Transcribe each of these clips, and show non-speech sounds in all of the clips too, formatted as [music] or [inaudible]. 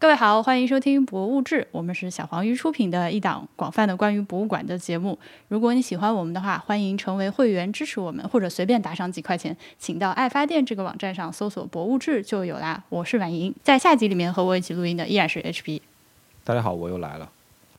各位好，欢迎收听《博物志》，我们是小黄鱼出品的一档广泛的关于博物馆的节目。如果你喜欢我们的话，欢迎成为会员支持我们，或者随便打赏几块钱，请到爱发电这个网站上搜索“博物志”就有啦。我是婉莹，在下集里面和我一起录音的依然是 HB。大家好，我又来了。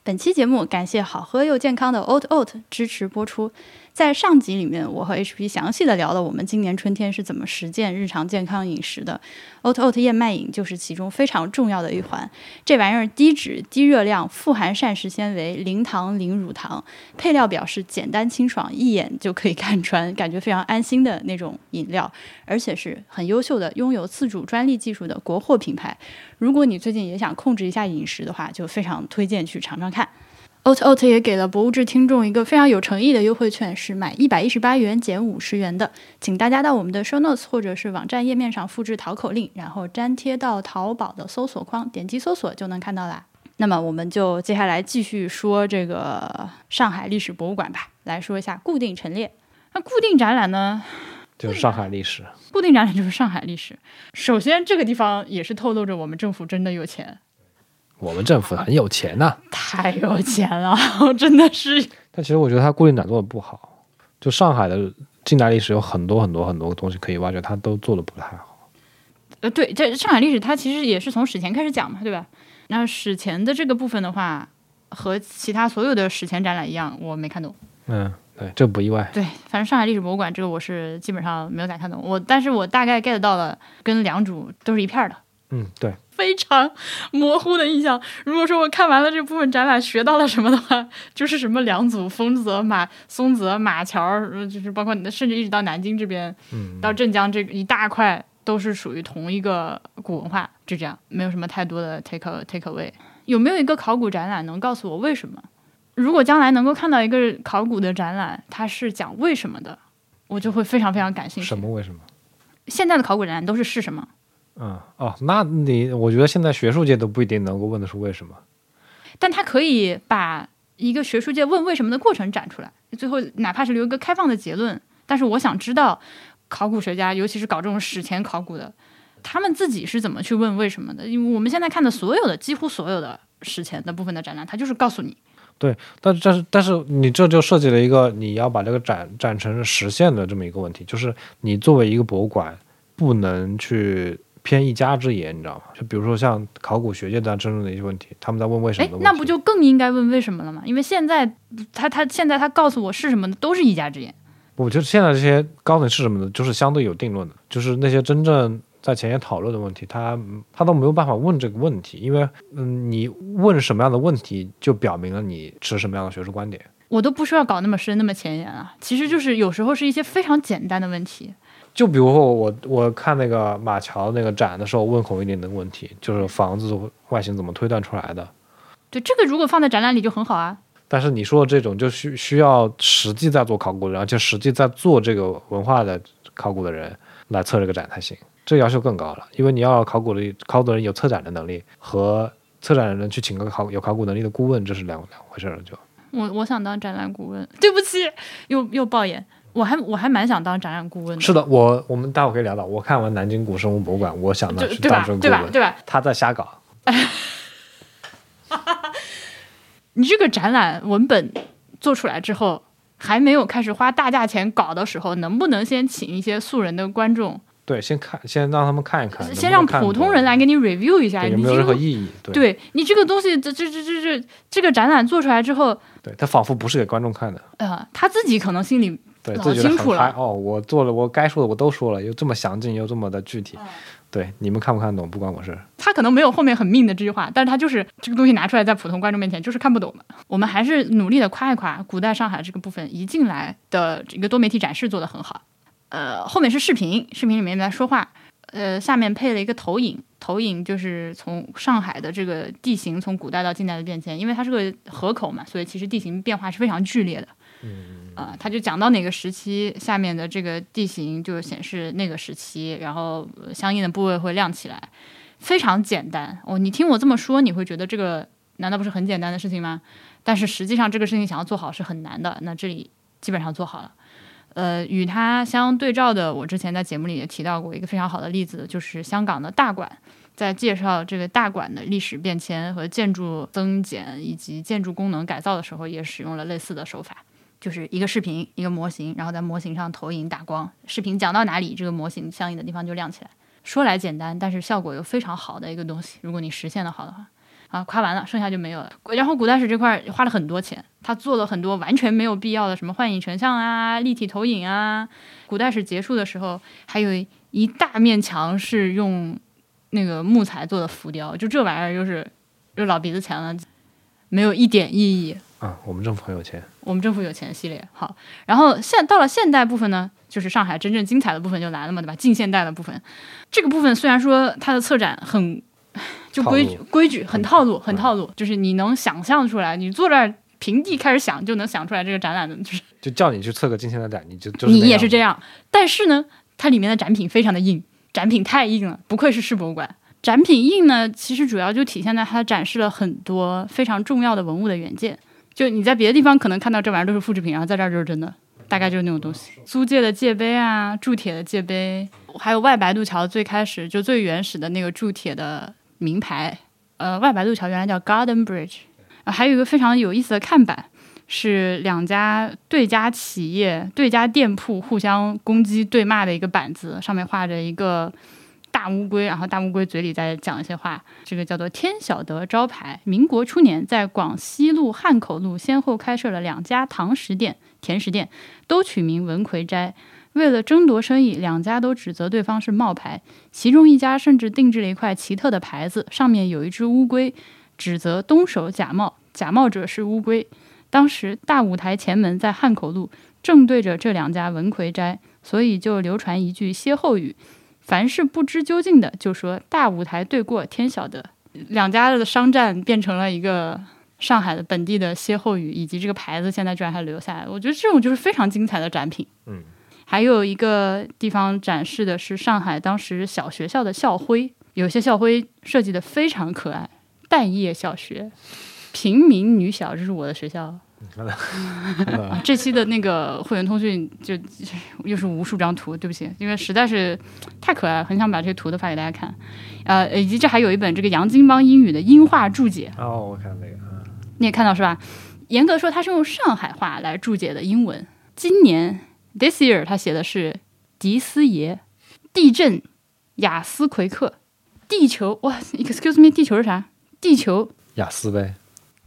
本期节目感谢好喝又健康的 Oat Oat 支持播出。在上集里面，我和 HP 详细的聊了我们今年春天是怎么实践日常健康饮食的。Oat Oat 燕麦饮就是其中非常重要的一环。这玩意儿低脂、低热量，富含膳食纤维，零糖、零乳糖。配料表是简单清爽，一眼就可以看穿，感觉非常安心的那种饮料，而且是很优秀的，拥有自主专利技术的国货品牌。如果你最近也想控制一下饮食的话，就非常推荐去尝尝看。Oat Oat 也给了博物志听众一个非常有诚意的优惠券，是买一百一十八元减五十元的，请大家到我们的 Show Notes 或者是网站页面上复制淘口令，然后粘贴到淘宝的搜索框，点击搜索就能看到啦。那么我们就接下来继续说这个上海历史博物馆吧，来说一下固定陈列。那固定展览呢，就是上海历史。固定展览就是上海历史。首先，这个地方也是透露着我们政府真的有钱。我们政府很有钱呐，太有钱了，[laughs] 真的是。但其实我觉得它固定展做的不好，就上海的近代历史有很多很多很多东西可以挖掘，它都做的不太好。呃，对，这上海历史它其实也是从史前开始讲嘛，对吧？那史前的这个部分的话，和其他所有的史前展览一样，我没看懂。嗯，对，这不意外。对，反正上海历史博物馆这个我是基本上没有咋看懂，我但是我大概 get 到了，跟良渚都是一片的。嗯，对。非常模糊的印象。如果说我看完了这部分展览学到了什么的话，就是什么良渚、丰泽、马松泽、马桥，就是包括你的，甚至一直到南京这边，到镇江这一大块都是属于同一个古文化，就这样，没有什么太多的 take take away。有没有一个考古展览能告诉我为什么？如果将来能够看到一个考古的展览，它是讲为什么的，我就会非常非常感兴趣。什么为什么？现在的考古展览都是是什么？嗯哦，那你我觉得现在学术界都不一定能够问得出为什么，但他可以把一个学术界问为什么的过程展出来，最后哪怕是留一个开放的结论。但是我想知道，考古学家尤其是搞这种史前考古的，他们自己是怎么去问为什么的？因为我们现在看的所有的几乎所有的史前的部分的展览，它就是告诉你。对，但是但是但是你这就涉及了一个你要把这个展展成实现的这么一个问题，就是你作为一个博物馆不能去。偏一家之言，你知道吗？就比如说像考古学界在争论的一些问题，他们在问为什么？哎，那不就更应该问为什么了吗？因为现在他他现在他告诉我是什么的都是一家之言。我觉得现在这些高等是什么的，就是相对有定论的，就是那些真正在前沿讨论的问题，他他都没有办法问这个问题，因为嗯，你问什么样的问题，就表明了你持什么样的学术观点。我都不需要搞那么深那么前沿啊，其实就是有时候是一些非常简单的问题。就比如说我我看那个马桥那个展的时候，问孔一点的问题，就是房子外形怎么推断出来的？对，这个如果放在展览里就很好啊。但是你说的这种，就需需要实际在做考古的人，而且实际在做这个文化的考古的人来测这个展才行，这要求更高了。因为你要考古的考古人有策展的能力，和策展人去请个考有考古能力的顾问，这是两两回事儿。就我我想当展览顾问，对不起，又又爆言。我还我还蛮想当展览顾问的。是的，我我们待会可以聊到。我看完南京古生物博物馆，我想当当顾问，对吧？对吧？他在瞎搞。[laughs] 你这个展览文本做出来之后，还没有开始花大价钱搞的时候，能不能先请一些素人的观众？对，先看，先让他们看一看，先让普通人来给你 review 一下，有没有任何意义？对，你这个东西，这这这这这这个展览做出来之后，对他仿佛不是给观众看的。呃，他自己可能心里。对，老清楚了哦，我做了，我该说的我都说了，又这么详尽，又这么的具体。对，你们看不看懂不关我事。他可能没有后面很命的这句话，但是他就是这个东西拿出来在普通观众面前就是看不懂的。我们还是努力的夸一夸古代上海这个部分一进来的一个多媒体展示做的很好。呃，后面是视频，视频里面在说话，呃，下面配了一个投影，投影就是从上海的这个地形从古代到近代的变迁，因为它是个河口嘛，所以其实地形变化是非常剧烈的。嗯。啊，他就讲到哪个时期，下面的这个地形就显示那个时期，然后相应的部位会亮起来，非常简单哦。你听我这么说，你会觉得这个难道不是很简单的事情吗？但是实际上这个事情想要做好是很难的。那这里基本上做好了。呃，与它相对照的，我之前在节目里也提到过一个非常好的例子，就是香港的大馆。在介绍这个大馆的历史变迁和建筑增减以及建筑功能改造的时候，也使用了类似的手法，就是一个视频一个模型，然后在模型上投影打光，视频讲到哪里，这个模型相应的地方就亮起来。说来简单，但是效果又非常好的一个东西，如果你实现的好的话。啊，夸完了，剩下就没有了。然后古代史这块花了很多钱，他做了很多完全没有必要的，什么幻影成像啊、立体投影啊。古代史结束的时候，还有一大面墙是用那个木材做的浮雕，就这玩意儿就是就老鼻子钱了，没有一点意义。啊，我们政府很有钱，我们政府有钱系列好。然后现到了现代部分呢，就是上海真正精彩的部分就来了嘛，对吧？近现代的部分，这个部分虽然说它的策展很。[sighs] 就规矩规矩很套路，很套路，就是你能想象出来，你坐这儿平地开始想就能想出来这个展览的，就是 [laughs] 就叫你去测个近现代展，你就就你也是这样。但是呢，它里面的展品非常的硬，展品太硬了，不愧是世博物馆。展品硬呢，其实主要就体现在它展示了很多非常重要的文物的原件。就你在别的地方可能看到这玩意儿都是复制品，然后在这儿就是真的，大概就是那种东西。租界的界碑啊，铸铁的界碑，还有外白渡桥最开始就最原始的那个铸铁的。名牌，呃，外白渡桥原来叫 Garden Bridge，啊，还有一个非常有意思的看板，是两家对家企业、对家店铺互相攻击对骂的一个板子，上面画着一个大乌龟，然后大乌龟嘴里在讲一些话，这个叫做天晓得招牌。民国初年，在广西路、汉口路先后开设了两家糖食店、甜食店，都取名文魁斋。为了争夺生意，两家都指责对方是冒牌。其中一家甚至定制了一块奇特的牌子，上面有一只乌龟，指责东手假冒，假冒者是乌龟。当时大舞台前门在汉口路，正对着这两家文魁斋，所以就流传一句歇后语：凡是不知究竟的，就说大舞台对过天晓得。两家的商战变成了一个上海的本地的歇后语，以及这个牌子现在居然还留下来。我觉得这种就是非常精彩的展品。嗯。还有一个地方展示的是上海当时小学校的校徽，有些校徽设计的非常可爱。淡叶小学，平民女小，这是我的学校。[laughs] [laughs] 这期的那个会员通讯就 [laughs] 又是无数张图，对不起，因为实在是太可爱了，很想把这些图都发给大家看。呃，以及这还有一本这个杨金邦英语的音画注解。哦，我看那个，你也看到是吧？严格说，它是用上海话来注解的英文。今年。This year，他写的是迪斯爷，地震，雅斯奎克，地球，哇，Excuse me，地球是啥？地球，雅思呗。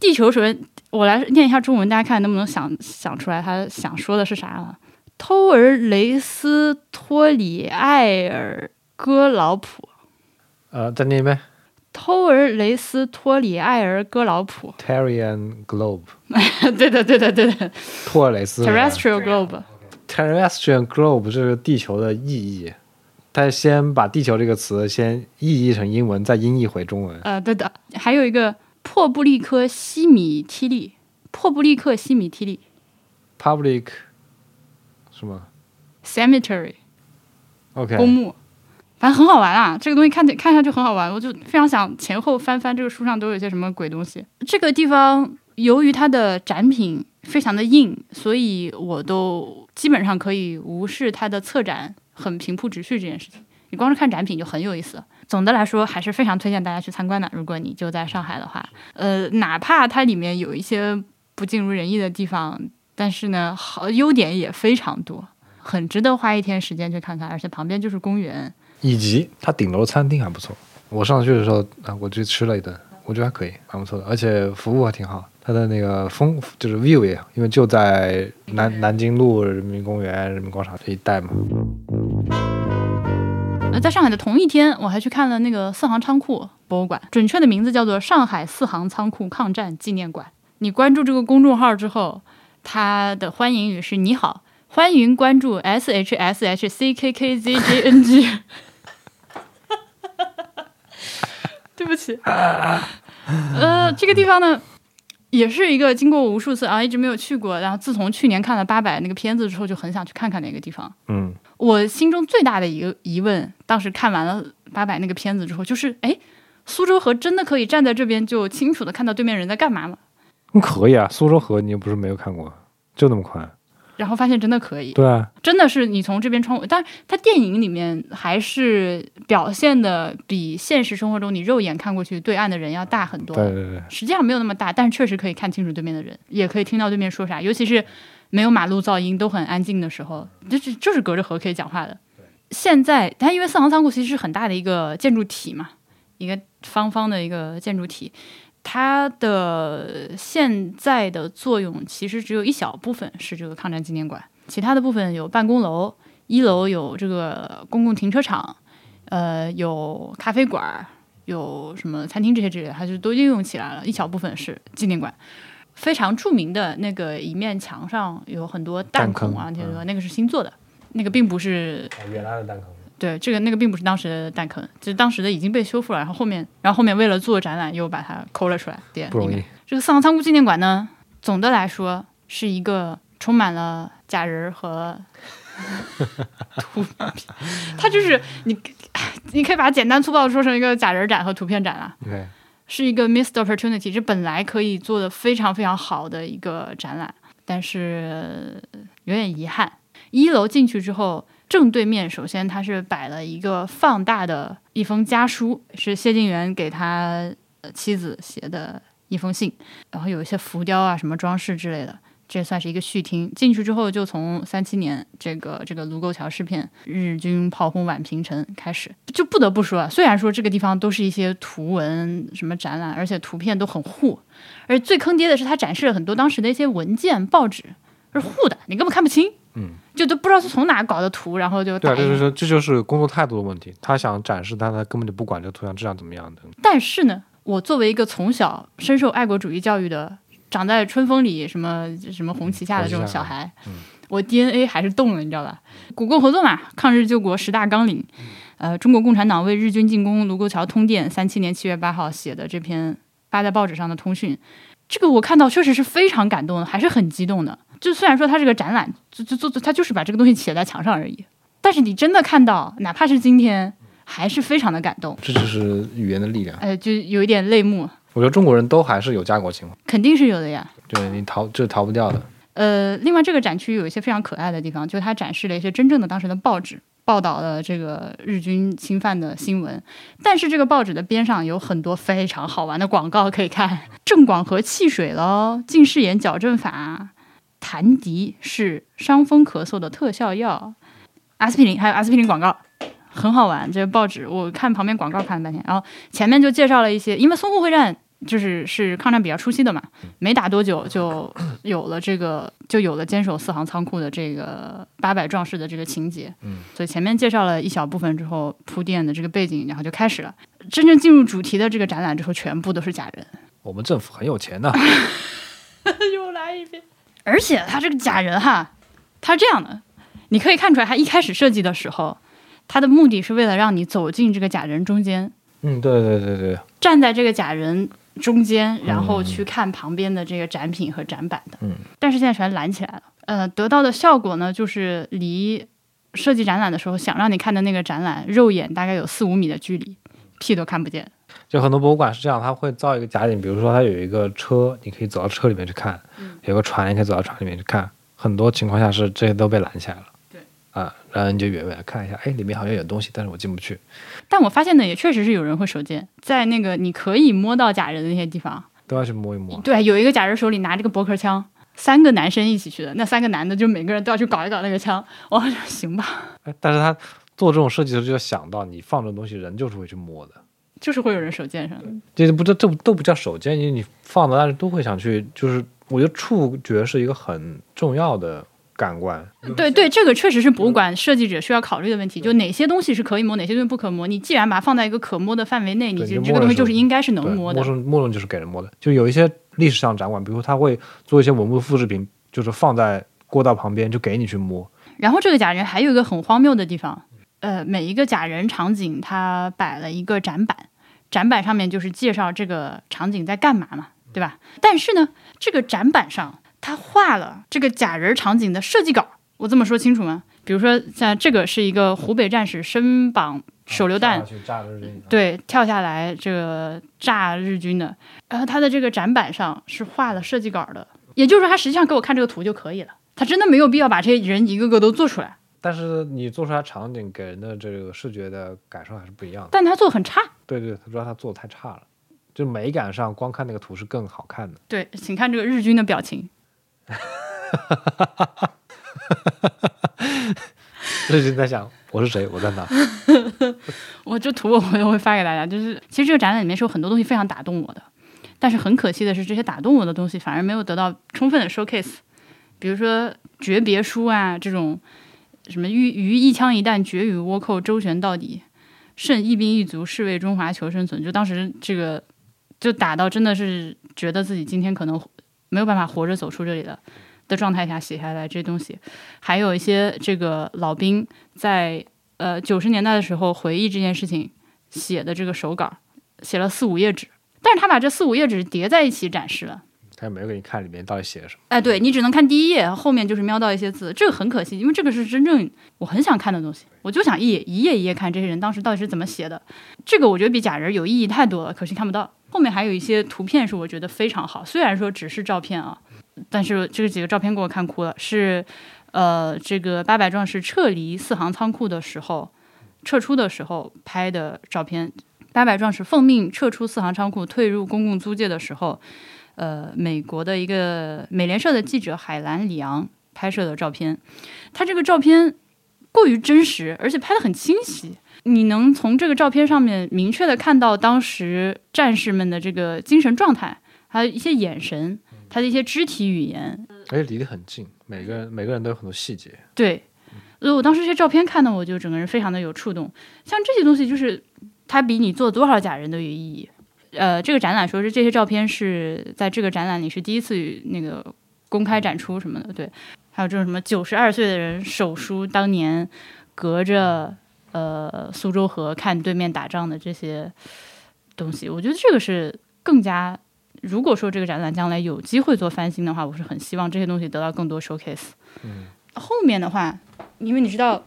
地球首先，我来念一下中文，大家看能不能想想出来他想说的是啥了？偷尔雷斯托里埃尔戈劳普。呃，再念一遍。偷尔雷斯托里埃尔戈劳普。Terrian globe。[laughs] 对的，对的，对的。托尔雷斯。Terrestrial globe。Terrestrial globe 这是地球的意义，他先把地球这个词先意译成英文，再音译回中文。呃，对的，还有一个破布利克西米梯利，破布利克西米梯利，public 什么？cemetery，OK，公墓，反正很好玩啊，这个东西看看上去很好玩，我就非常想前后翻翻这个书上都有些什么鬼东西。这个地方由于它的展品。非常的硬，所以我都基本上可以无视它的策展很平铺直叙这件事情。你光是看展品就很有意思。总的来说，还是非常推荐大家去参观的。如果你就在上海的话，呃，哪怕它里面有一些不尽如人意的地方，但是呢，好优点也非常多，很值得花一天时间去看看。而且旁边就是公园，以及它顶楼餐厅还不错。我上去的时候啊，我去吃了一顿，我觉得还可以，蛮不错的，而且服务还挺好。它的那个风就是 view 也，因为就在南南京路人民公园、人民广场这一带嘛。在上海的同一天，我还去看了那个四行仓库博物馆，准确的名字叫做上海四行仓库抗战纪念馆。你关注这个公众号之后，它的欢迎语是“你好，欢迎关注 S H S H C K K Z J N G”。[laughs] 对不起，呃，这个地方呢。也是一个经过无数次啊，一直没有去过。然后自从去年看了八百那个片子之后，就很想去看看那个地方。嗯，我心中最大的一个疑问，当时看完了八百那个片子之后，就是，哎，苏州河真的可以站在这边就清楚的看到对面人在干嘛吗？可以啊，苏州河你又不是没有看过，就那么宽。然后发现真的可以，对啊，真的是你从这边窗户，但它电影里面还是表现的比现实生活中你肉眼看过去对岸的人要大很多。对对对，实际上没有那么大，但是确实可以看清楚对面的人，也可以听到对面说啥，尤其是没有马路噪音、都很安静的时候，就是就是隔着河可以讲话的。现在它因为四行仓库其实是很大的一个建筑体嘛，一个方方的一个建筑体，它的现在的作用其实只有一小部分是这个抗战纪念馆，其他的部分有办公楼，一楼有这个公共停车场，呃，有咖啡馆。有什么餐厅这些之类的，它就都应用起来了。一小部分是纪念馆，非常著名的那个一面墙上有很多弹孔啊，听说那个是新做的，那个并不是原来的弹坑。对，这个那个并不是当时的弹坑，就是当时的已经被修复了，然后后面，然后后面为了做展览又把它抠了出来。不容易。这个四行仓库纪念馆呢，总的来说是一个充满了假人和。[laughs] 图片，它就是你，你可以把它简单粗暴的说成一个假人展和图片展啊。对，是一个 missed opportunity，这本来可以做的非常非常好的一个展览，但是有点遗憾。一楼进去之后，正对面首先它是摆了一个放大的一封家书，是谢晋元给他妻子写的一封信，然后有一些浮雕啊、什么装饰之类的。这算是一个序厅，进去之后就从三七年这个这个卢沟桥事变，日军炮轰宛平城开始，就不得不说，虽然说这个地方都是一些图文什么展览，而且图片都很糊，而最坑爹的是他展示了很多当时的一些文件、报纸，是糊的，你根本看不清，嗯，就都不知道是从哪搞的图，然后就对，这就是这就是工作态度的问题，他想展示，但他根本就不管这个图像质量怎么样的。但是呢，我作为一个从小深受爱国主义教育的。长在春风里，什么什么红旗下的这种小孩，我 DNA 还是动了，你知道吧？古共合作嘛，抗日救国十大纲领，呃，中国共产党为日军进攻卢沟桥通电，三七年七月八号写的这篇发在报纸上的通讯，这个我看到确实是非常感动的，还是很激动的。就虽然说它是个展览，就就就它就是把这个东西写在墙上而已，但是你真的看到，哪怕是今天，还是非常的感动。这就是语言的力量。呃，就有一点泪目。我觉得中国人都还是有家国情怀，肯定是有的呀。对你逃这逃不掉的。呃，另外这个展区有一些非常可爱的地方，就它展示了一些真正的当时的报纸报道了这个日军侵犯的新闻。但是这个报纸的边上有很多非常好玩的广告可以看，正广和汽水喽，近视眼矫正法，谭迪是伤风咳嗽的特效药，阿司匹林还有阿司匹林广告。很好玩，这个报纸我看旁边广告看了半天，然后前面就介绍了一些，因为淞沪会战就是是抗战比较初期的嘛，没打多久就有了这个就有了坚守四行仓库的这个八百壮士的这个情节，嗯，所以前面介绍了一小部分之后铺垫的这个背景，然后就开始了。真正进入主题的这个展览之后，全部都是假人。我们政府很有钱的，[laughs] 又来一遍，而且他这个假人哈，他是这样的，你可以看出来，他一开始设计的时候。他的目的是为了让你走进这个假人中间，嗯，对对对对，站在这个假人中间，然后去看旁边的这个展品和展板的，嗯，但是现在全拦起来了，呃，得到的效果呢，就是离设计展览的时候想让你看的那个展览，肉眼大概有四五米的距离，屁都看不见。就很多博物馆是这样，它会造一个假景，比如说它有一个车，你可以走到车里面去看，有个船，你可以走到船里面去看，很多情况下是这些都被拦起来了。啊，然后你就远远的看一下，哎，里面好像有东西，但是我进不去。但我发现呢，也确实是有人会手贱，在那个你可以摸到假人的那些地方，都要去摸一摸。对，有一个假人手里拿着个驳壳枪，三个男生一起去的，那三个男的就每个人都要去搞一搞那个枪。我说行吧。哎，但是他做这种设计的时候就要想到，你放这种东西，人就是会去摸的，就是会有人手贱上。这不这这都不叫手贱，因为你放的，但是都会想去，就是我觉得触觉是一个很重要的。感官，对对，这个确实是博物馆设计者需要考虑的问题。就哪些东西是可以摸，哪些东西不可摸。你既然把它放在一个可摸的范围内，你这这个东西就是应该是能摸的。摸上摸就是给人摸的。就有一些历史上展馆，比如他会做一些文物复制品，就是放在过道旁边，就给你去摸。然后这个假人还有一个很荒谬的地方，呃，每一个假人场景它摆了一个展板，展板上面就是介绍这个场景在干嘛嘛，对吧？但是呢，这个展板上。他画了这个假人场景的设计稿，我这么说清楚吗？比如说像这个是一个湖北战士身绑手榴弹，对，跳下来这个炸日军的。然后他的这个展板上是画了设计稿的，也就是说他实际上给我看这个图就可以了，他真的没有必要把这些人一个个都做出来，但是你做出来场景给人的这个视觉的感受还是不一样的。但他做的很差。对对，他说他做的太差了，就美感上光看那个图是更好看的。对，请看这个日军的表情。[laughs] 日军在想我是谁，我在哪？[laughs] 我这图我回头会发给大家。就是其实这个展览里面是有很多东西非常打动我的，但是很可惜的是，这些打动我的东西反而没有得到充分的 showcase。比如说诀别书啊，这种什么于于一枪一弹绝与倭寇周旋到底，胜一兵一卒是为中华求生存。就当时这个就打到真的是觉得自己今天可能没有办法活着走出这里的的状态下写下来这些东西，还有一些这个老兵在呃九十年代的时候回忆这件事情写的这个手稿，写了四五页纸，但是他把这四五页纸叠在一起展示了。他也没有给你看里面到底写了什么。哎，对你只能看第一页，后面就是瞄到一些字，这个很可惜，因为这个是真正我很想看的东西，我就想一页一页一页看这些人当时到底是怎么写的。这个我觉得比假人有意义太多了，可惜看不到。后面还有一些图片是我觉得非常好，虽然说只是照片啊，但是这几个照片给我看哭了。是呃，这个八百壮士撤离四行仓库的时候，撤出的时候拍的照片。八百壮士奉命撤出四行仓库，退入公共租界的时候。呃，美国的一个美联社的记者海兰·里昂拍摄的照片，他这个照片过于真实，而且拍得很清晰。你能从这个照片上面明确的看到当时战士们的这个精神状态，还有一些眼神，他的一些肢体语言，而且离得很近，每个人每个人都有很多细节。对，所以我当时这些照片看的，我就整个人非常的有触动。像这些东西，就是它比你做多少假人都有意义。呃，这个展览说是这些照片是在这个展览里是第一次那个公开展出什么的，对，还有这种什么九十二岁的人手书当年隔着呃苏州河看对面打仗的这些东西，我觉得这个是更加，如果说这个展览将来有机会做翻新的话，我是很希望这些东西得到更多 showcase。嗯，后面的话，因为你知道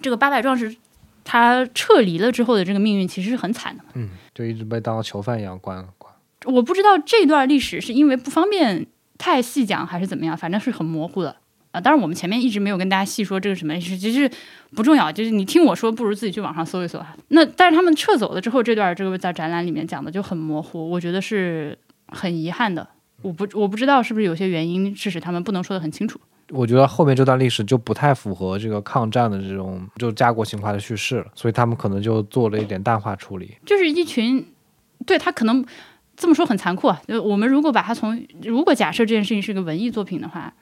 这个八百壮士他撤离了之后的这个命运其实是很惨的嘛，嗯。就一直被当囚犯一样关关。我不知道这段历史是因为不方便太细讲，还是怎么样，反正是很模糊的啊。当然，我们前面一直没有跟大家细说这个什么其实不重要。就是你听我说，不如自己去网上搜一搜啊。那但是他们撤走了之后，这段这个在展览里面讲的就很模糊，我觉得是很遗憾的。我不我不知道是不是有些原因致使他们不能说的很清楚。我觉得后面这段历史就不太符合这个抗战的这种就家国情怀的叙事了，所以他们可能就做了一点淡化处理。就是一群，对他可能这么说很残酷啊。就我们如果把它从如果假设这件事情是个文艺作品的话，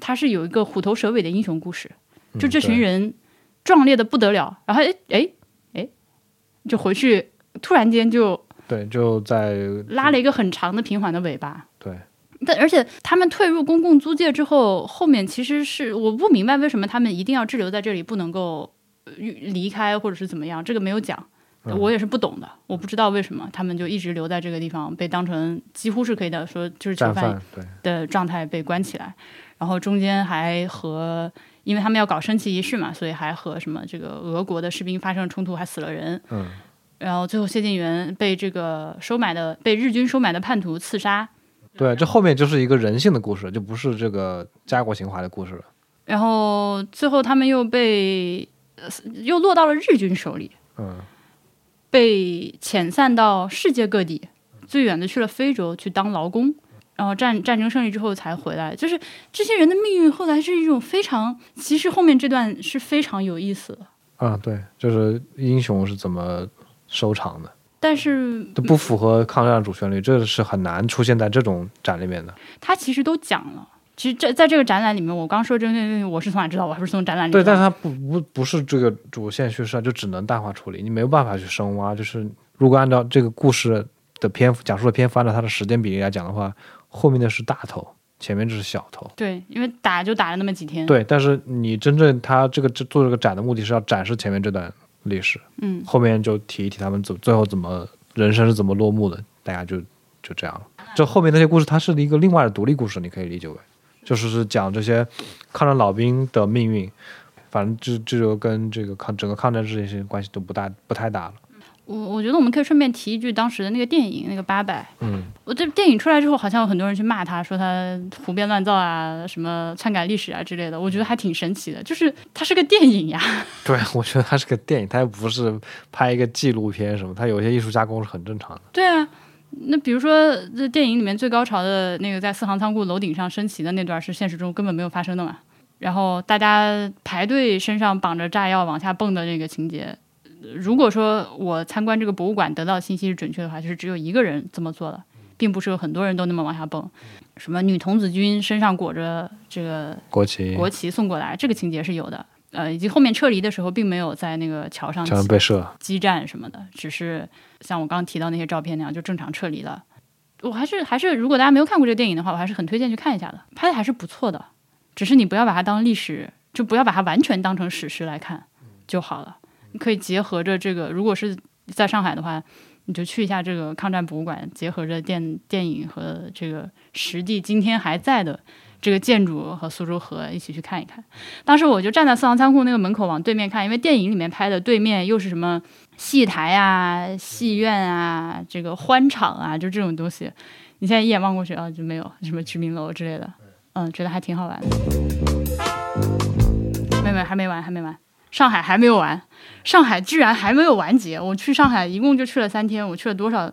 它是有一个虎头蛇尾的英雄故事，就这群人壮烈的不得了，然后哎哎哎，就回去突然间就对就在拉了一个很长的平缓的尾巴，对。但而且他们退入公共租界之后，后面其实是我不明白为什么他们一定要滞留在这里，不能够离开或者是怎么样，这个没有讲，我也是不懂的，我不知道为什么他们就一直留在这个地方，被当成几乎是可以的说就是囚犯的状态被关起来，然后中间还和因为他们要搞升旗仪式嘛，所以还和什么这个俄国的士兵发生了冲突，还死了人，嗯，然后最后谢晋元被这个收买的被日军收买的叛徒刺杀。对，这后面就是一个人性的故事，就不是这个家国情怀的故事了。然后最后他们又被又落到了日军手里，嗯，被遣散到世界各地，最远的去了非洲去当劳工，然后战战争胜利之后才回来。就是这些人的命运后来是一种非常，其实后面这段是非常有意思的。啊，对，就是英雄是怎么收场的。但是都不符合抗战主旋律，这是很难出现在这种展里面的。他其实都讲了，其实这在这个展览里面，我刚说这些东西，我是从哪知道？我还是从展览里。对，但是它不不不是这个主线叙事，就只能淡化处理，你没有办法去深挖。就是如果按照这个故事的篇幅讲述的篇幅，按照它的时间比例来讲的话，后面的是大头，前面这是小头。对，因为打就打了那么几天。对，但是你真正他这个做这个展的目的是要展示前面这段。历史，嗯，后面就提一提他们怎最后怎么人生是怎么落幕的，大家就就这样了。这后面那些故事，它是一个另外的独立故事，你可以理解为，就是是讲这些抗战老兵的命运，反正这这就跟这个抗整个抗战这些关系都不大不太大了。我我觉得我们可以顺便提一句当时的那个电影那个八佰，嗯，我这电影出来之后，好像有很多人去骂他，说他胡编乱造啊，什么篡改历史啊之类的。我觉得还挺神奇的，就是它是个电影呀。[laughs] 对，我觉得它是个电影，它又不是拍一个纪录片什么，它有一些艺术加工是很正常的。对啊，那比如说这电影里面最高潮的那个在四行仓库楼顶上升旗的那段，是现实中根本没有发生的嘛？然后大家排队身上绑着炸药往下蹦的那个情节，如果说我参观这个博物馆得到的信息是准确的话，就是只有一个人这么做了，并不是有很多人都那么往下蹦。什么女童子军身上裹着这个国旗，国旗送过来，这个情节是有的。呃，以及后面撤离的时候，并没有在那个桥上桥上被射，激战什么的，只是像我刚刚提到那些照片那样，就正常撤离了。我还是还是，如果大家没有看过这个电影的话，我还是很推荐去看一下的，拍的还是不错的。只是你不要把它当历史，就不要把它完全当成史诗来看就好了。你可以结合着这个，如果是在上海的话，你就去一下这个抗战博物馆，结合着电电影和这个实地今天还在的这个建筑和苏州河一起去看一看。当时我就站在四行仓库那个门口往对面看，因为电影里面拍的对面又是什么戏台啊、戏院啊、这个欢场啊，就这种东西。你现在一眼望过去啊，就没有什么居民楼之类的。嗯，觉得还挺好玩的。妹妹还没完，还没完，上海还没有完，上海居然还没有完结。我去上海一共就去了三天，我去了多少？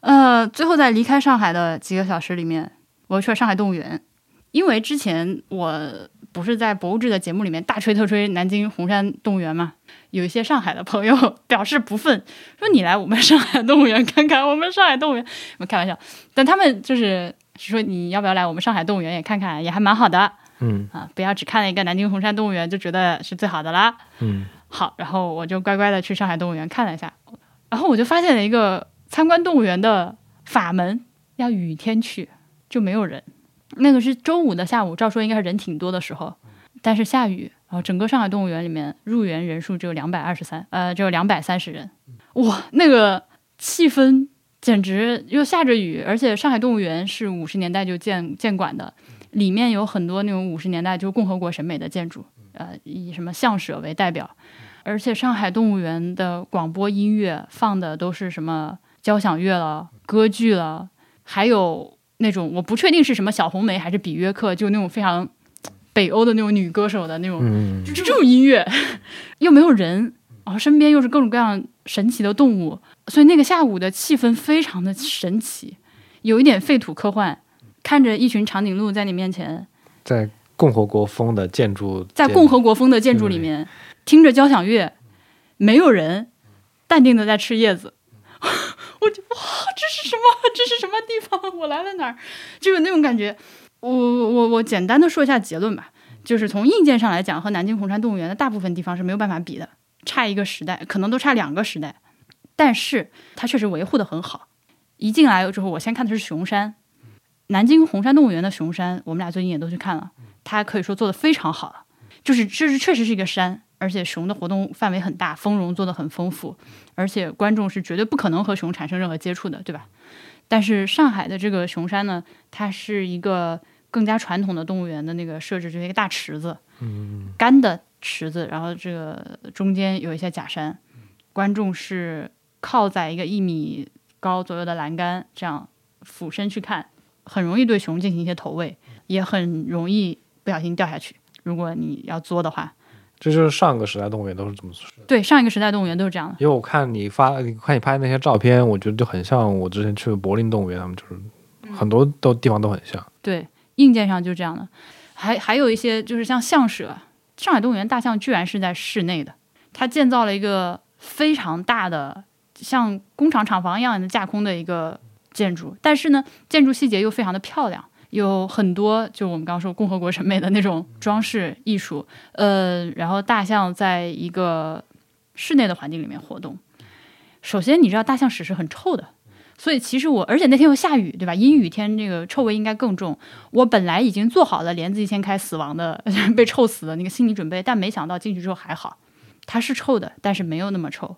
呃，最后在离开上海的几个小时里面，我去了上海动物园，因为之前我不是在博物志的节目里面大吹特吹南京红山动物园嘛，有一些上海的朋友 [laughs] 表示不忿，说你来我们上海动物园看看，我们上海动物园，我开玩笑，但他们就是。说你要不要来我们上海动物园也看看，也还蛮好的。嗯啊，不要只看了一个南京红山动物园就觉得是最好的啦。嗯，好，然后我就乖乖的去上海动物园看了一下，然后我就发现了一个参观动物园的法门，要雨天去就没有人。那个是周五的下午，照说应该是人挺多的时候，但是下雨，然后整个上海动物园里面入园人数只有两百二十三，呃，只有两百三十人。哇，那个气氛。简直又下着雨，而且上海动物园是五十年代就建建馆的，里面有很多那种五十年代就共和国审美的建筑，呃，以什么象舍为代表，而且上海动物园的广播音乐放的都是什么交响乐了、歌剧了，还有那种我不确定是什么小红梅还是比约克，就那种非常北欧的那种女歌手的那种，就这种音乐，又没有人，然后身边又是各种各样神奇的动物。所以那个下午的气氛非常的神奇，有一点废土科幻。看着一群长颈鹿在你面前，在共和国风的建筑，在共和国风的建筑里面，听着交响乐，没有人，淡定的在吃叶子。[laughs] 我就哇，这是什么？这是什么地方？我来了哪儿？就有那种感觉。我我我简单的说一下结论吧，就是从硬件上来讲，和南京红山动物园的大部分地方是没有办法比的，差一个时代，可能都差两个时代。但是它确实维护的很好。一进来之后，我先看的是熊山，南京红山动物园的熊山，我们俩最近也都去看了，它可以说做的非常好了。就是这是确实是一个山，而且熊的活动范围很大，丰容做的很丰富，而且观众是绝对不可能和熊产生任何接触的，对吧？但是上海的这个熊山呢，它是一个更加传统的动物园的那个设置，就是一个大池子，嗯，干的池子，然后这个中间有一些假山，观众是。靠在一个一米高左右的栏杆，这样俯身去看，很容易对熊进行一些投喂，也很容易不小心掉下去。如果你要作的话，这就是上个时代动物园都是这么做。对，上一个时代动物园都是这样的。因为我看你发，看你拍那些照片，我觉得就很像我之前去柏林动物园，他们就是很多都地方都很像。对，硬件上就是这样的。还还有一些就是像象舍，上海动物园大象居然是在室内的，它建造了一个非常大的。像工厂厂房一样的架空的一个建筑，但是呢，建筑细节又非常的漂亮，有很多就我们刚刚说共和国审美的那种装饰艺术。呃，然后大象在一个室内的环境里面活动。首先，你知道大象屎是很臭的，所以其实我，而且那天又下雨，对吧？阴雨天这个臭味应该更重。我本来已经做好了帘子一掀开死亡的 [laughs] 被臭死的那个心理准备，但没想到进去之后还好，它是臭的，但是没有那么臭。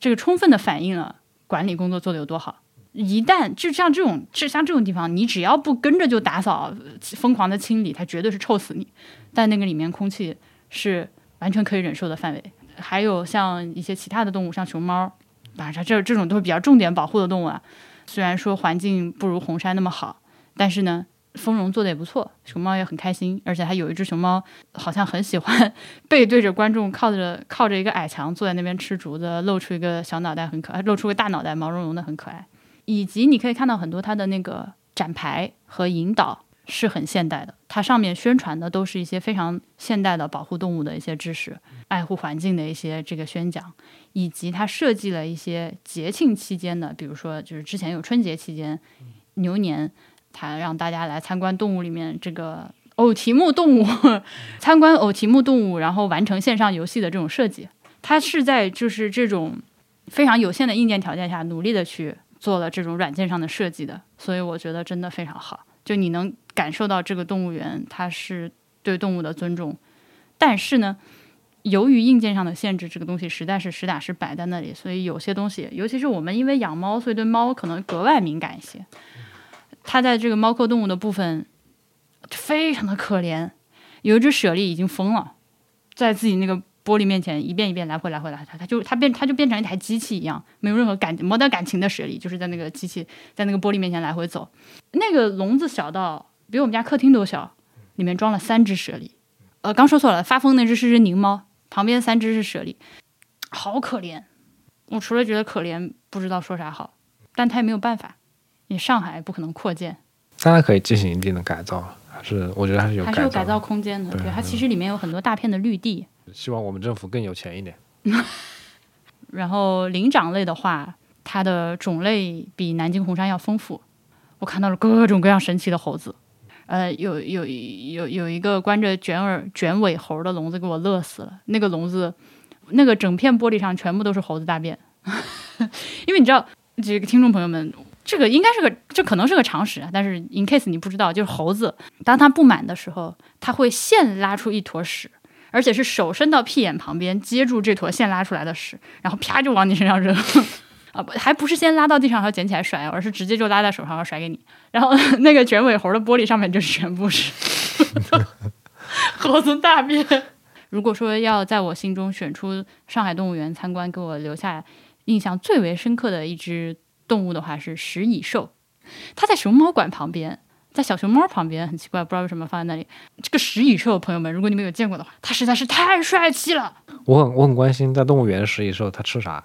这个充分的反映了管理工作做得有多好。一旦就像这种，就像这种地方，你只要不跟着就打扫、疯狂的清理，它绝对是臭死你。但那个里面空气是完全可以忍受的范围。还有像一些其他的动物，像熊猫，啊，这这这种都是比较重点保护的动物啊。虽然说环境不如红山那么好，但是呢，丰容做的也不错，熊猫也很开心，而且还有一只熊猫好像很喜欢 [laughs] 背对着观众，靠着靠着一个矮墙坐在那边吃竹子，露出一个小脑袋，很可爱，露出个大脑袋，毛茸茸的，很可爱。以及你可以看到很多它的那个展牌和引导是很现代的，它上面宣传的都是一些非常现代的保护动物的一些知识，爱护环境的一些这个宣讲。以及它设计了一些节庆期间的，比如说就是之前有春节期间，牛年，它让大家来参观动物里面这个偶题目动物，[laughs] 参观偶题目动物，然后完成线上游戏的这种设计。它是在就是这种非常有限的硬件条件下，努力的去做了这种软件上的设计的，所以我觉得真的非常好。就你能感受到这个动物园它是对动物的尊重，但是呢。由于硬件上的限制，这个东西实在是实打实摆在那里，所以有些东西，尤其是我们因为养猫，所以对猫可能格外敏感一些。它在这个猫科动物的部分非常的可怜，有一只舍利已经疯了，在自己那个玻璃面前一遍一遍来回来回来，它它就它变它就变成一台机器一样，没有任何感没得感情的舍利，就是在那个机器在那个玻璃面前来回走。那个笼子小到比我们家客厅都小，里面装了三只舍利。呃，刚说错了，发疯那只是只狞猫。旁边三只是舍利，好可怜。我除了觉得可怜，不知道说啥好。但他也没有办法，你上海不可能扩建。当然可以进行一定的改造，还是我觉得还是有还是有改造空间的。对，它其实里面有很多大片的绿地。希望我们政府更有钱一点。[laughs] 然后灵长类的话，它的种类比南京红山要丰富。我看到了各种各样神奇的猴子。呃，有有有有一个关着卷耳卷尾猴的笼子，给我乐死了。那个笼子，那个整片玻璃上全部都是猴子大便。[laughs] 因为你知道，这个听众朋友们，这个应该是个，这可能是个常识啊。但是 in case 你不知道，就是猴子，当它不满的时候，它会现拉出一坨屎，而且是手伸到屁眼旁边接住这坨现拉出来的屎，然后啪就往你身上扔。啊不，还不是先拉到地上，然后捡起来甩，而是直接就拉在手上，然后甩给你。然后 [laughs] 那个卷尾猴的玻璃上面就是全部是 [laughs] 猴子大便。如果说要在我心中选出上海动物园参观给我留下印象最为深刻的一只动物的话，是食蚁兽。它在熊猫馆旁边，在小熊猫旁边，很奇怪，不知道为什么放在那里。这个食蚁兽，朋友们，如果你们有见过的话，它实在是太帅气了。我很我很关心，在动物园食蚁兽它吃啥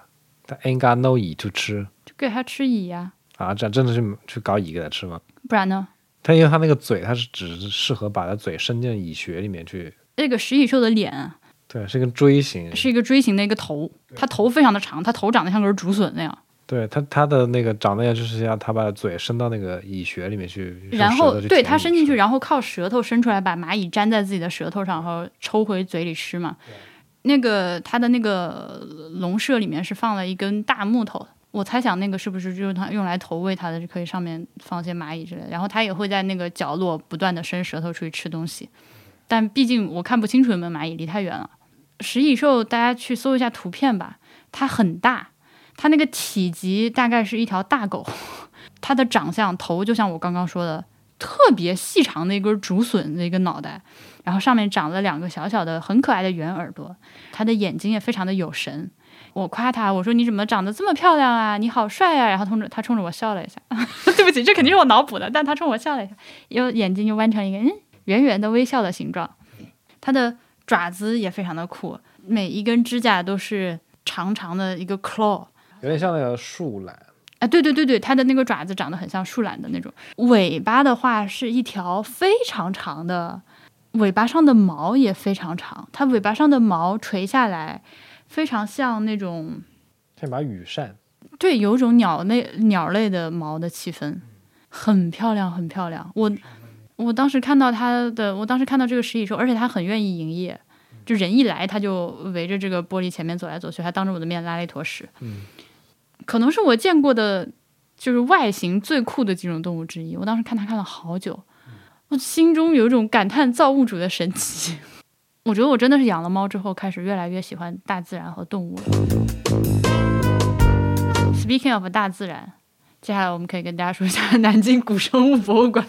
？Ain't got no 蚁就吃，就给它吃蚁呀！啊，这样真的是去搞蚁给它吃吗？不然呢？它因为它那个嘴，它是只适合把它嘴伸进蚁穴里面去。那个食蚁兽的脸，对，是一个锥形，是一个锥形的一个头，它头非常的长，它头长得像根竹笋那样。对它，它的那个长得样就是像它把嘴伸到那个蚁穴里面去，然后对它伸进去，然后靠舌头伸出来，把蚂蚁粘在自己的舌头上，然后抽回嘴里吃嘛。那个它的那个笼舍里面是放了一根大木头，我猜想那个是不是就是它用来投喂它的，就可以上面放些蚂蚁之类的。然后它也会在那个角落不断的伸舌头出去吃东西，但毕竟我看不清楚有没有蚂蚁，离太远了。食蚁兽大家去搜一下图片吧，它很大，它那个体积大概是一条大狗，[laughs] 它的长相头就像我刚刚说的，特别细长的一根竹笋的一个脑袋。然后上面长了两个小小的、很可爱的圆耳朵，它的眼睛也非常的有神。我夸他，我说你怎么长得这么漂亮啊？你好帅啊！然后冲着他冲着我笑了一下，[laughs] 对不起，这肯定是我脑补的，但他冲我笑了一下，又眼睛又弯成一个嗯圆圆的微笑的形状。它的爪子也非常的酷，每一根指甲都是长长的一个 claw，有点像那个树懒。哎，对对对对，它的那个爪子长得很像树懒的那种。尾巴的话是一条非常长的。尾巴上的毛也非常长，它尾巴上的毛垂下来，非常像那种像把羽扇，对，有种鸟类鸟类的毛的气氛，很漂亮，很漂亮。我我当时看到它的，我当时看到这个食蚁兽，而且它很愿意营业，就人一来，它就围着这个玻璃前面走来走去，还当着我的面拉了一坨屎。嗯，可能是我见过的，就是外形最酷的几种动物之一。我当时看它看了好久。我心中有一种感叹造物主的神奇。[laughs] 我觉得我真的是养了猫之后，开始越来越喜欢大自然和动物了。Speaking of 大自然，接下来我们可以跟大家说一下南京古生物博物馆。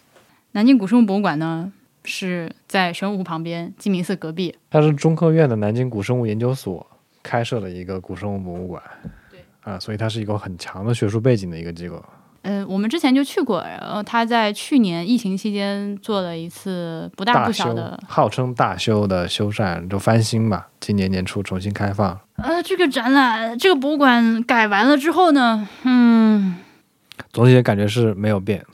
[laughs] 南京古生物博物馆呢，是在玄武湖旁边，鸡鸣寺隔壁。它是中科院的南京古生物研究所开设的一个古生物博物馆。对，啊，所以它是一个很强的学术背景的一个机构。呃，我们之前就去过，然后他在去年疫情期间做了一次不大不小的，号称大修的修缮，就翻新吧，今年年初重新开放。呃，这个展览，这个博物馆改完了之后呢，嗯，总体感觉是没有变，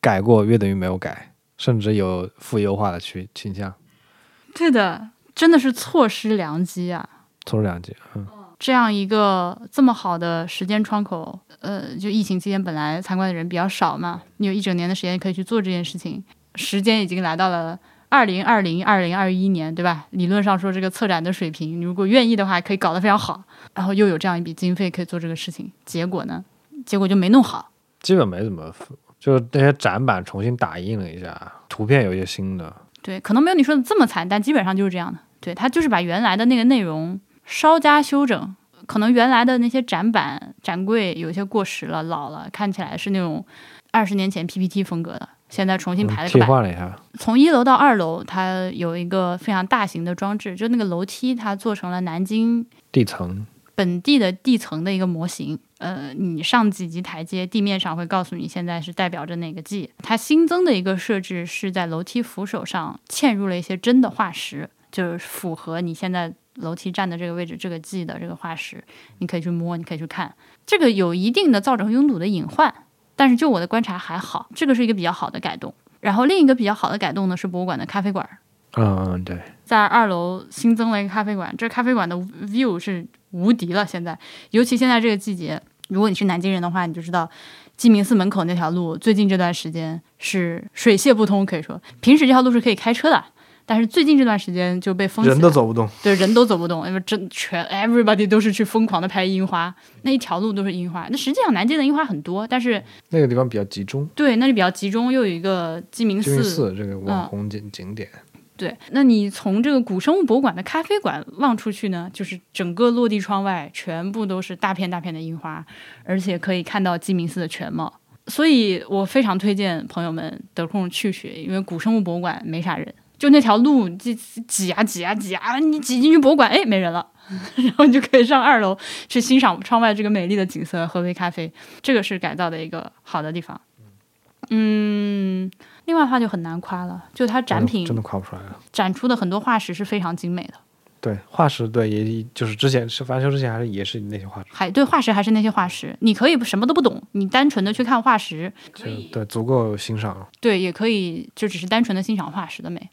改过约等于没有改，甚至有负优化的趋倾向。对的，真的是错失良机啊！错失良机，嗯，这样一个这么好的时间窗口，呃，就疫情期间本来参观的人比较少嘛，你有一整年的时间可以去做这件事情，时间已经来到了二零二零二零二一年，对吧？理论上说这个策展的水平，你如果愿意的话，可以搞得非常好，然后又有这样一笔经费可以做这个事情，结果呢，结果就没弄好。基本没怎么，就是那些展板重新打印了一下，图片有一些新的，对，可能没有你说的这么惨，但基本上就是这样的。对，他就是把原来的那个内容稍加修整，可能原来的那些展板、展柜有些过时了、老了，看起来是那种二十年前 PPT 风格的，现在重新排了替个版。换了一下，从一楼到二楼，它有一个非常大型的装置，就那个楼梯，它做成了南京地层，本地的地层的一个模型。呃，你上几级台阶，地面上会告诉你现在是代表着哪个季。它新增的一个设置是在楼梯扶手上嵌入了一些真的化石，就是符合你现在楼梯站的这个位置这个季的这个化石，你可以去摸，你可以去看。这个有一定的造成拥堵的隐患，但是就我的观察还好，这个是一个比较好的改动。然后另一个比较好的改动呢是博物馆的咖啡馆，嗯嗯，对，在二楼新增了一个咖啡馆，这咖啡馆的 view 是无敌了。现在，尤其现在这个季节，如果你是南京人的话，你就知道鸡鸣寺门口那条路最近这段时间是水泄不通，可以说平时这条路是可以开车的，但是最近这段时间就被封起来人都走不动，对，人都走不动，因为真全 everybody 都是去疯狂的拍樱花，那一条路都是樱花。那实际上南京的樱花很多，但是那个地方比较集中，对那里比较集中，又有一个鸡鸣鸡鸣寺，寺这个网红景景点，对，那你从这个古生物博物馆的咖啡馆望出去呢，就是整个落地窗外全部都是大片大片的樱花，而且可以看到鸡鸣寺的全貌。所以我非常推荐朋友们得空去学，因为古生物博物馆没啥人，就那条路挤挤啊挤啊挤啊，你挤进去博物馆，哎，没人了，[laughs] 然后你就可以上二楼去欣赏窗外这个美丽的景色，喝杯咖啡，这个是改造的一个好的地方。嗯，另外的话就很难夸了，就它展品真的夸不出来了。展出的很多化石是非常精美的，对，化石对，也就是之前是翻修之前还是也是那些化石，还对化石还是那些化石，你可以什么都不懂，你单纯的去看化石，就对足够欣赏。对，也可以就只是单纯的欣赏化石的美。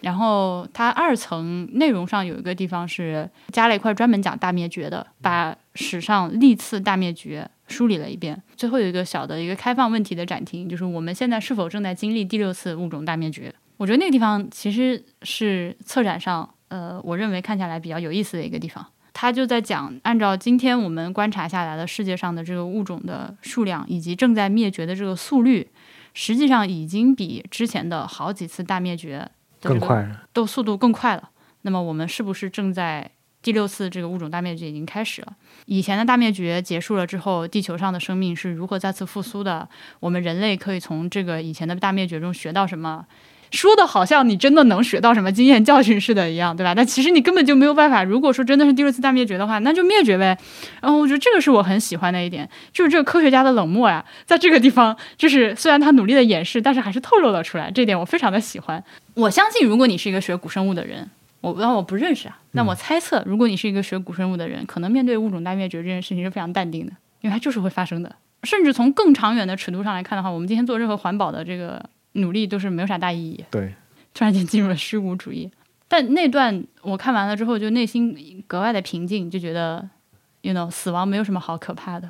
然后它二层内容上有一个地方是加了一块专门讲大灭绝的，把史上历次大灭绝梳理了一遍。最后有一个小的一个开放问题的展厅，就是我们现在是否正在经历第六次物种大灭绝？我觉得那个地方其实是策展上，呃，我认为看下来比较有意思的一个地方。他就在讲，按照今天我们观察下来的世界上的这个物种的数量以及正在灭绝的这个速率，实际上已经比之前的好几次大灭绝更快，都速度更快了。那么我们是不是正在第六次这个物种大灭绝已经开始了？以前的大灭绝结束了之后，地球上的生命是如何再次复苏的？我们人类可以从这个以前的大灭绝中学到什么？说的好像你真的能学到什么经验教训似的一样，[laughs] 对吧？但其实你根本就没有办法。如果说真的是第六次大灭绝的话，那就灭绝呗。然后我觉得这个是我很喜欢的一点，就是这个科学家的冷漠呀，在这个地方，就是虽然他努力的掩饰，但是还是透露了出来。这点我非常的喜欢。我相信，如果你是一个学古生物的人，我但我不认识啊，那我猜测，如果你是一个学古生物的人，可能面对物种大灭绝这件事情是非常淡定的，因为它就是会发生的。甚至从更长远的尺度上来看的话，我们今天做任何环保的这个努力都是没有啥大意义。对，突然间进入了虚无主义。但那段我看完了之后，就内心格外的平静，就觉得，you know，死亡没有什么好可怕的，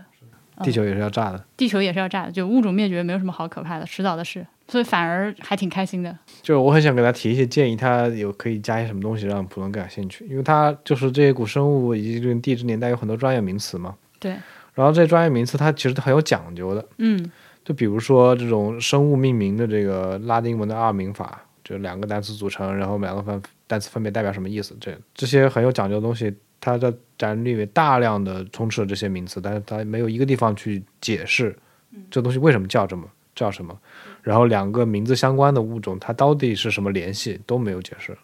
地球也是要炸的。地球也是要炸的，就物种灭绝没有什么好可怕的，迟早的事，所以反而还挺开心的。就是我很想给他提一些建议，他有可以加一些什么东西让普通人感兴趣，因为他就是这些古生物以及这个地质年代有很多专业名词嘛。对，然后这些专业名词它其实很有讲究的，嗯就比如说这种生物命名的这个拉丁文的二名法，就两个单词组成，然后两个分单词分别代表什么意思，这这些很有讲究的东西，它在展览里面大量的充斥了这些名词，但是它没有一个地方去解释这东西为什么叫这么叫什么，然后两个名字相关的物种它到底是什么联系都没有解释，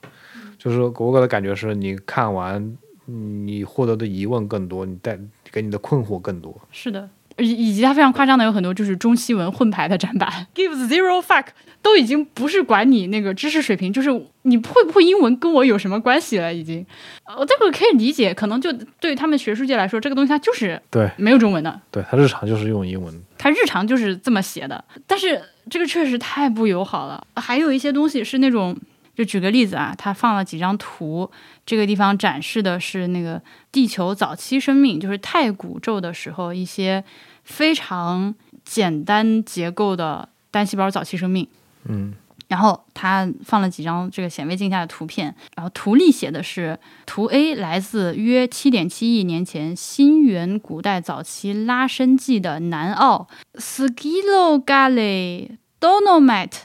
就是我给的感觉是你看完你获得的疑问更多，你带给你的困惑更多。是的，以以及它非常夸张的有很多就是中西文混排的展板，gives zero fuck，都已经不是管你那个知识水平，就是你会不会英文跟我有什么关系了，已经。呃，这个可以理解，可能就对于他们学术界来说，这个东西它就是对没有中文的，对，他日常就是用英文。他日常就是这么写的，但是这个确实太不友好了。还有一些东西是那种，就举个例子啊，他放了几张图，这个地方展示的是那个地球早期生命，就是太古宙的时候一些非常简单结构的单细胞早期生命。嗯，然后他放了几张这个显微镜下的图片，然后图例写的是图 A 来自约七点七亿年前新元古代早期拉伸纪的南澳 Skilogale Dolomite，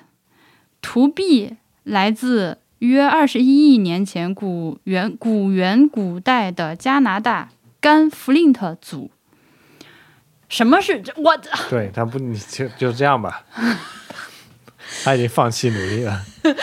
图 B 来自约二十一亿年前古元古元古代的加拿大甘弗林特族。什么是这我？对他不，你就就这样吧。[laughs] 他已经放弃努力了。[laughs]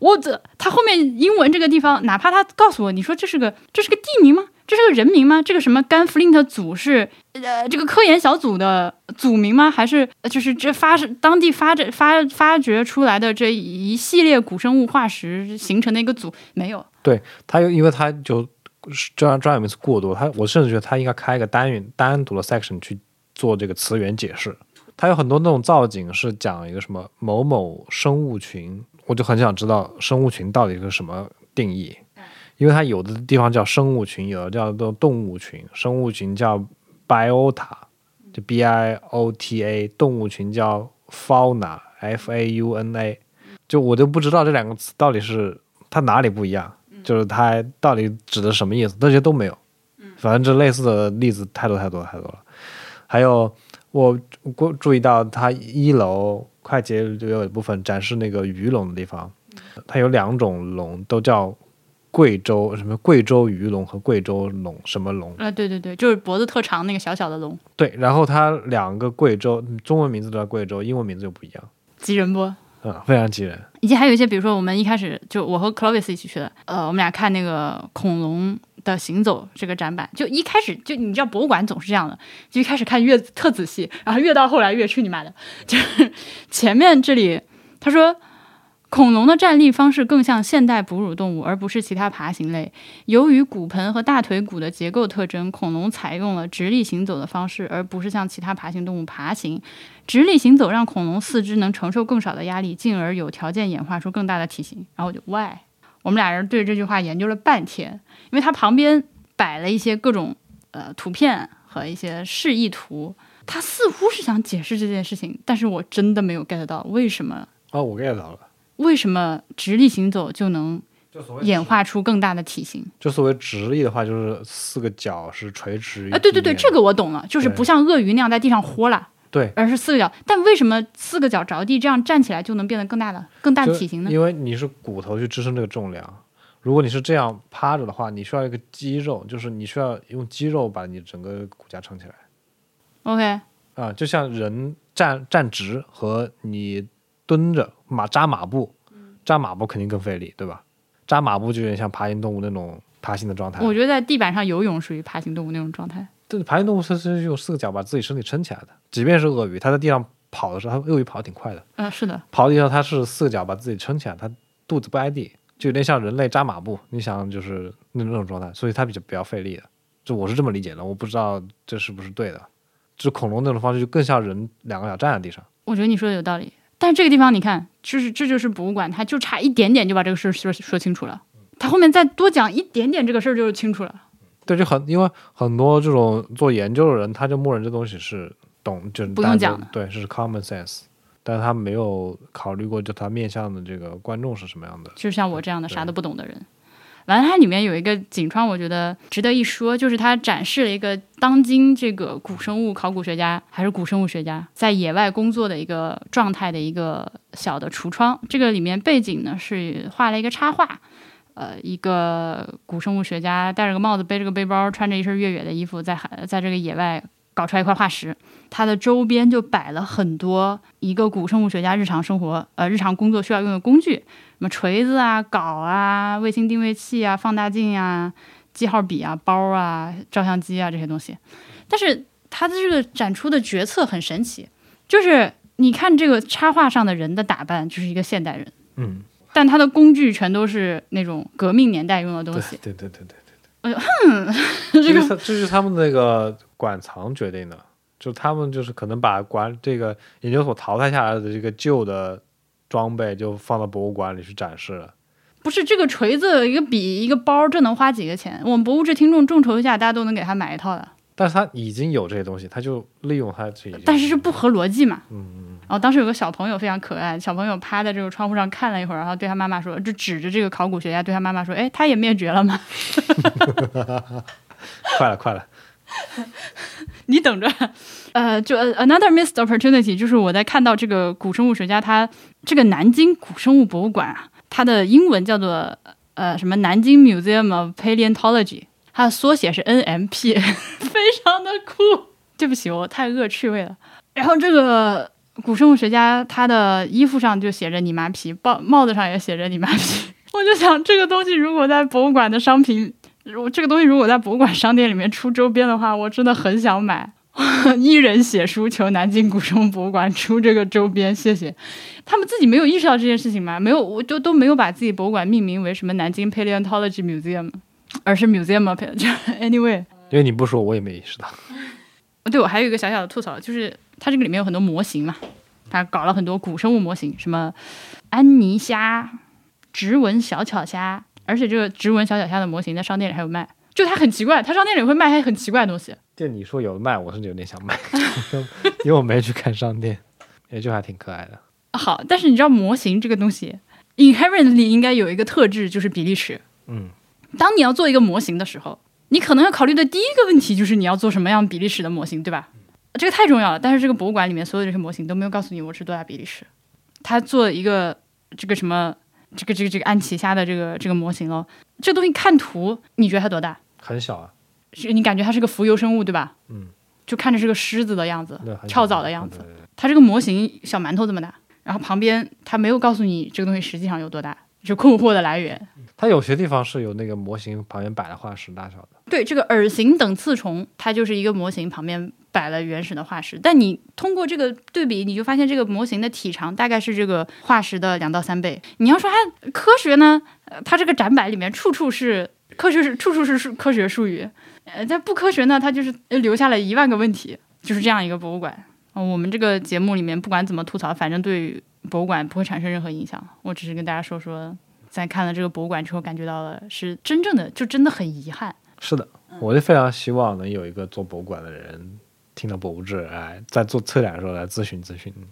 我这他后面英文这个地方，哪怕他告诉我，你说这是个这是个地名吗？这是个人名吗？这个什么甘弗林特组是呃这个科研小组的组名吗？还是呃就是这发是当地发展发发掘出来的这一系列古生物化石形成的一个组？没有，对它又因为它就专专有名词过多，它我甚至觉得它应该开一个单元单独的 section 去做这个词源解释。它有很多那种造景是讲一个什么某某生物群，我就很想知道生物群到底是什么定义，因为它有的地方叫生物群，有的叫做动物群。生物群叫 biota，就 b i o t a，动物群叫 fauna，f a u n a，就我就不知道这两个词到底是它哪里不一样，就是它到底指的什么意思，这些都没有。反正这类似的例子太多太多太多了，还有。我过注意到，它一楼快捷就有一部分展示那个鱼龙的地方，它有两种龙，都叫贵州什么贵州鱼龙和贵州龙什么龙？啊，对对对，就是脖子特长那个小小的龙。对，然后它两个贵州中文名字都叫贵州，英文名字又不一样，急人不？嗯，非常急人。以及还有一些，比如说我们一开始就我和 Clovis 一起去的，呃，我们俩看那个恐龙。的行走这个展板，就一开始就你知道博物馆总是这样的，就一开始看越特仔细，然后越到后来越去你妈的，[laughs] 就是前面这里他说恐龙的站立方式更像现代哺乳动物，而不是其他爬行类。由于骨盆和大腿骨的结构特征，恐龙采用了直立行走的方式，而不是像其他爬行动物爬行。直立行走让恐龙四肢能承受更少的压力，进而有条件演化出更大的体型。然后就 why？我们俩人对这句话研究了半天。因为它旁边摆了一些各种呃图片和一些示意图，他似乎是想解释这件事情，但是我真的没有 get 到为什么哦，我 get 到了，为什么直立行走就能演化出更大的体型？就所谓直立的话，就是四个脚是垂直啊，对对对，这个我懂了，就是不像鳄鱼那样在地上豁拉，对，而是四个脚。但为什么四个脚着地，这样站起来就能变得更大的、更大的体型呢？因为你是骨头去支撑这个重量。如果你是这样趴着的话，你需要一个肌肉，就是你需要用肌肉把你整个骨架撑起来。OK，啊，就像人站站直和你蹲着马扎马步，扎马步肯定更费力，对吧？扎马步就有点像爬行动物那种爬行的状态。我觉得在地板上游泳属于爬行动物那种状态。对，爬行动物是是用四个脚把自己身体撑起来的。即便是鳄鱼，它在地上跑的时候，它鳄鱼跑的挺快的。嗯，是的。跑的时候它是四个脚把自己撑起来，它肚子不挨地。就有点像人类扎马步，你想就是那那种状态，所以它比较比较费力的，就我是这么理解的，我不知道这是不是对的。就恐龙那种方式就更像人两个脚站在地上。我觉得你说的有道理，但是这个地方你看，就是这就是博物馆，它就差一点点就把这个事儿说说清楚了。他后面再多讲一点点这个事儿就清楚了。对，就很因为很多这种做研究的人，他就默认这东西是懂，就不用讲的，对，是 common sense。但是他没有考虑过，就他面向的这个观众是什么样的？就像我这样的啥都不懂的人。完了，它里面有一个景窗，我觉得值得一说，就是它展示了一个当今这个古生物考古学家还是古生物学家在野外工作的一个状态的一个小的橱窗。这个里面背景呢是画了一个插画，呃，一个古生物学家戴着个帽子，背着个背包，穿着一身越野的衣服，在海在这个野外。搞出来一块化石，它的周边就摆了很多一个古生物学家日常生活呃日常工作需要用的工具，么锤子啊、镐啊、卫星定位器啊、放大镜啊、记号笔啊、包啊、照相机啊这些东西。但是他的这个展出的决策很神奇，就是你看这个插画上的人的打扮就是一个现代人，嗯，但他的工具全都是那种革命年代用的东对西。对对对对哎对。这是他 [laughs] 这是他们那个馆藏决定的，就他们就是可能把馆这个研究所淘汰下来的这个旧的装备就放到博物馆里去展示了。不是这个锤子、一个笔、一个包，这能花几个钱？我们博物志听众众筹一下，大家都能给他买一套的。但是他已经有这些东西，他就利用他这些。但是是不合逻辑嘛？嗯嗯然后当时有个小朋友非常可爱，小朋友趴在这个窗户上看了一会儿，然后对他妈妈说，就指着这个考古学家对他妈妈说：“哎，他也灭绝了吗？[laughs] 嗯，快了快了，你等着。[laughs] ”呃，就 another missed opportunity 就是我在看到这个古生物学家他这个南京古生物博物馆啊，它的英文叫做呃什么南京 Museum of Paleontology，它的缩写是 NMP，[laughs] 非常的酷。[laughs] 对不起，我太恶趣味了。然后这个古生物学家他的衣服上就写着你妈皮，帽帽子上也写着你妈皮。我就想，这个东西如果在博物馆的商品，如这个东西如果在博物馆商店里面出周边的话，我真的很想买。[laughs] 一人写书求南京古生物博物馆出这个周边，谢谢。他们自己没有意识到这件事情吗？没有，我就都没有把自己博物馆命名为什么南京 Paleontology Museum，而是 Museum of [laughs] Anyway。因为你不说我也没意识到。对我还有一个小小的吐槽，就是它这个里面有很多模型嘛，它搞了很多古生物模型，什么安妮虾、直纹小巧虾，而且这个直纹小脚虾的模型在商店里还有卖，就它很奇怪，它商店里会卖一些很奇怪的东西。就你说有卖，我是有点想买，[laughs] 因为我没去看商店，也就还挺可爱的。[laughs] 好，但是你知道模型这个东西，inherently 应该有一个特质，就是比例尺。嗯，当你要做一个模型的时候，你可能要考虑的第一个问题就是你要做什么样比例尺的模型，对吧？这个太重要了。但是这个博物馆里面所有的这些模型都没有告诉你我是多大比例尺。他做一个这个什么这个这个这个安琪虾的这个这个模型哦，这东西看图你觉得它多大？很小啊，是你感觉它是个浮游生物对吧？嗯，就看着是个狮子的样子跳蚤的样子。它这个模型小馒头这么大，然后旁边它没有告诉你这个东西实际上有多大，就困惑的来源。它有些地方是有那个模型旁边摆了化石大小的。对，这个耳形等刺虫，它就是一个模型旁边摆了原始的化石，但你通过这个对比，你就发现这个模型的体长大概是这个化石的两到三倍。你要说它科学呢，呃它这个展板里面处处是科学是处处是数科学术语，呃，但不科学呢，它就是留下了一万个问题，就是这样一个博物馆。呃我们这个节目里面不管怎么吐槽，反正对于博物馆不会产生任何影响。我只是跟大家说说，在看了这个博物馆之后，感觉到了是真正的，就真的很遗憾。是的，我就非常希望能有一个做博物馆的人听到博物志，哎，在做策展的时候来咨询咨询你。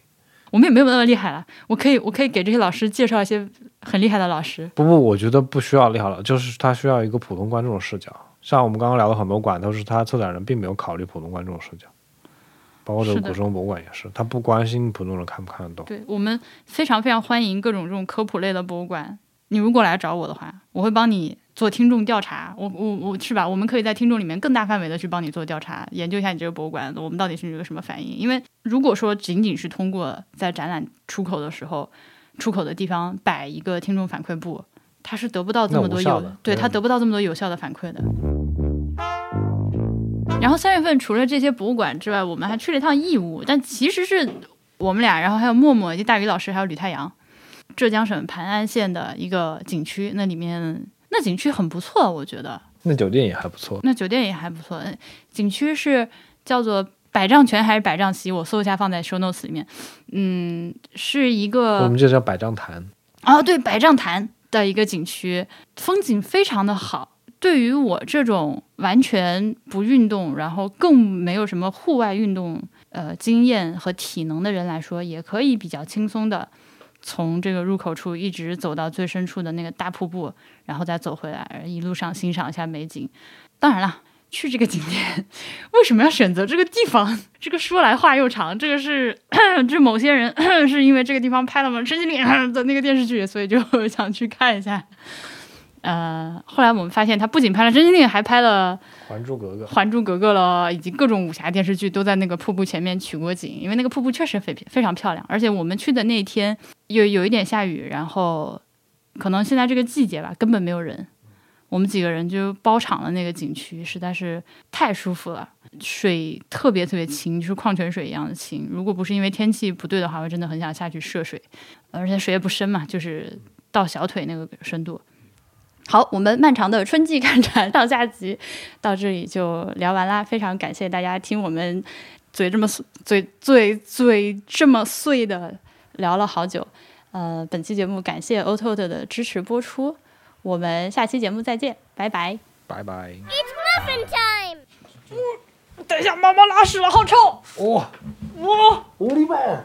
我们也没有那么厉害了，我可以，我可以给这些老师介绍一些很厉害的老师。不不，我觉得不需要厉害了，就是他需要一个普通观众的视角。像我们刚刚聊的很多馆，都是他策展人并没有考虑普通观众的视角，包括这个古生物博物馆也是，他不关心普通人看不看得懂。对我们非常非常欢迎各种这种科普类的博物馆。你如果来找我的话，我会帮你做听众调查。我我我是吧？我们可以在听众里面更大范围的去帮你做调查，研究一下你这个博物馆，我们到底是一个什么反应。因为如果说仅仅是通过在展览出口的时候，出口的地方摆一个听众反馈部，它是得不到这么多有对对它得不到这么多有效的反馈的。然后三月份除了这些博物馆之外，我们还去了一趟义乌，但其实是我们俩，然后还有默默以及大宇老师，还有吕太阳，浙江省磐安县的一个景区，那里面那景区很不错，我觉得那酒店也还不错，那酒店也还不错，呃景区是叫做百丈泉还是百丈溪？我搜一下放在 show notes 里面，嗯，是一个我们这叫百丈潭。哦，对，百丈潭的一个景区，风景非常的好。对于我这种完全不运动，然后更没有什么户外运动呃经验和体能的人来说，也可以比较轻松的从这个入口处一直走到最深处的那个大瀑布，然后再走回来，一路上欣赏一下美景。当然了，去这个景点为什么要选择这个地方？[laughs] 这个说来话又长，这个是这某些人 [coughs] 是因为这个地方拍了吗？陈情令的那个电视剧，所以就 [laughs] 想去看一下。呃，后来我们发现他不仅拍了《真心令》，还拍了《还珠格格》《还珠格格》了，以及各种武侠电视剧都在那个瀑布前面取过景，因为那个瀑布确实非非常漂亮，而且我们去的那一天有有一点下雨，然后可能现在这个季节吧，根本没有人。我们几个人就包场了那个景区，实在是太舒服了，水特别特别清，就是矿泉水一样的清。如果不是因为天气不对的话，我真的很想下去涉水，而且水也不深嘛，就是到小腿那个深度。好，我们漫长的春季看展上下集到这里就聊完啦，非常感谢大家听我们嘴这么碎嘴嘴嘴这么碎的聊了好久。呃，本期节目感谢 o t o 的支持播出，我们下期节目再见，拜拜。拜拜。It's muffin time! 等一下，妈妈拉屎了，好臭。哇、哇！狐狸们。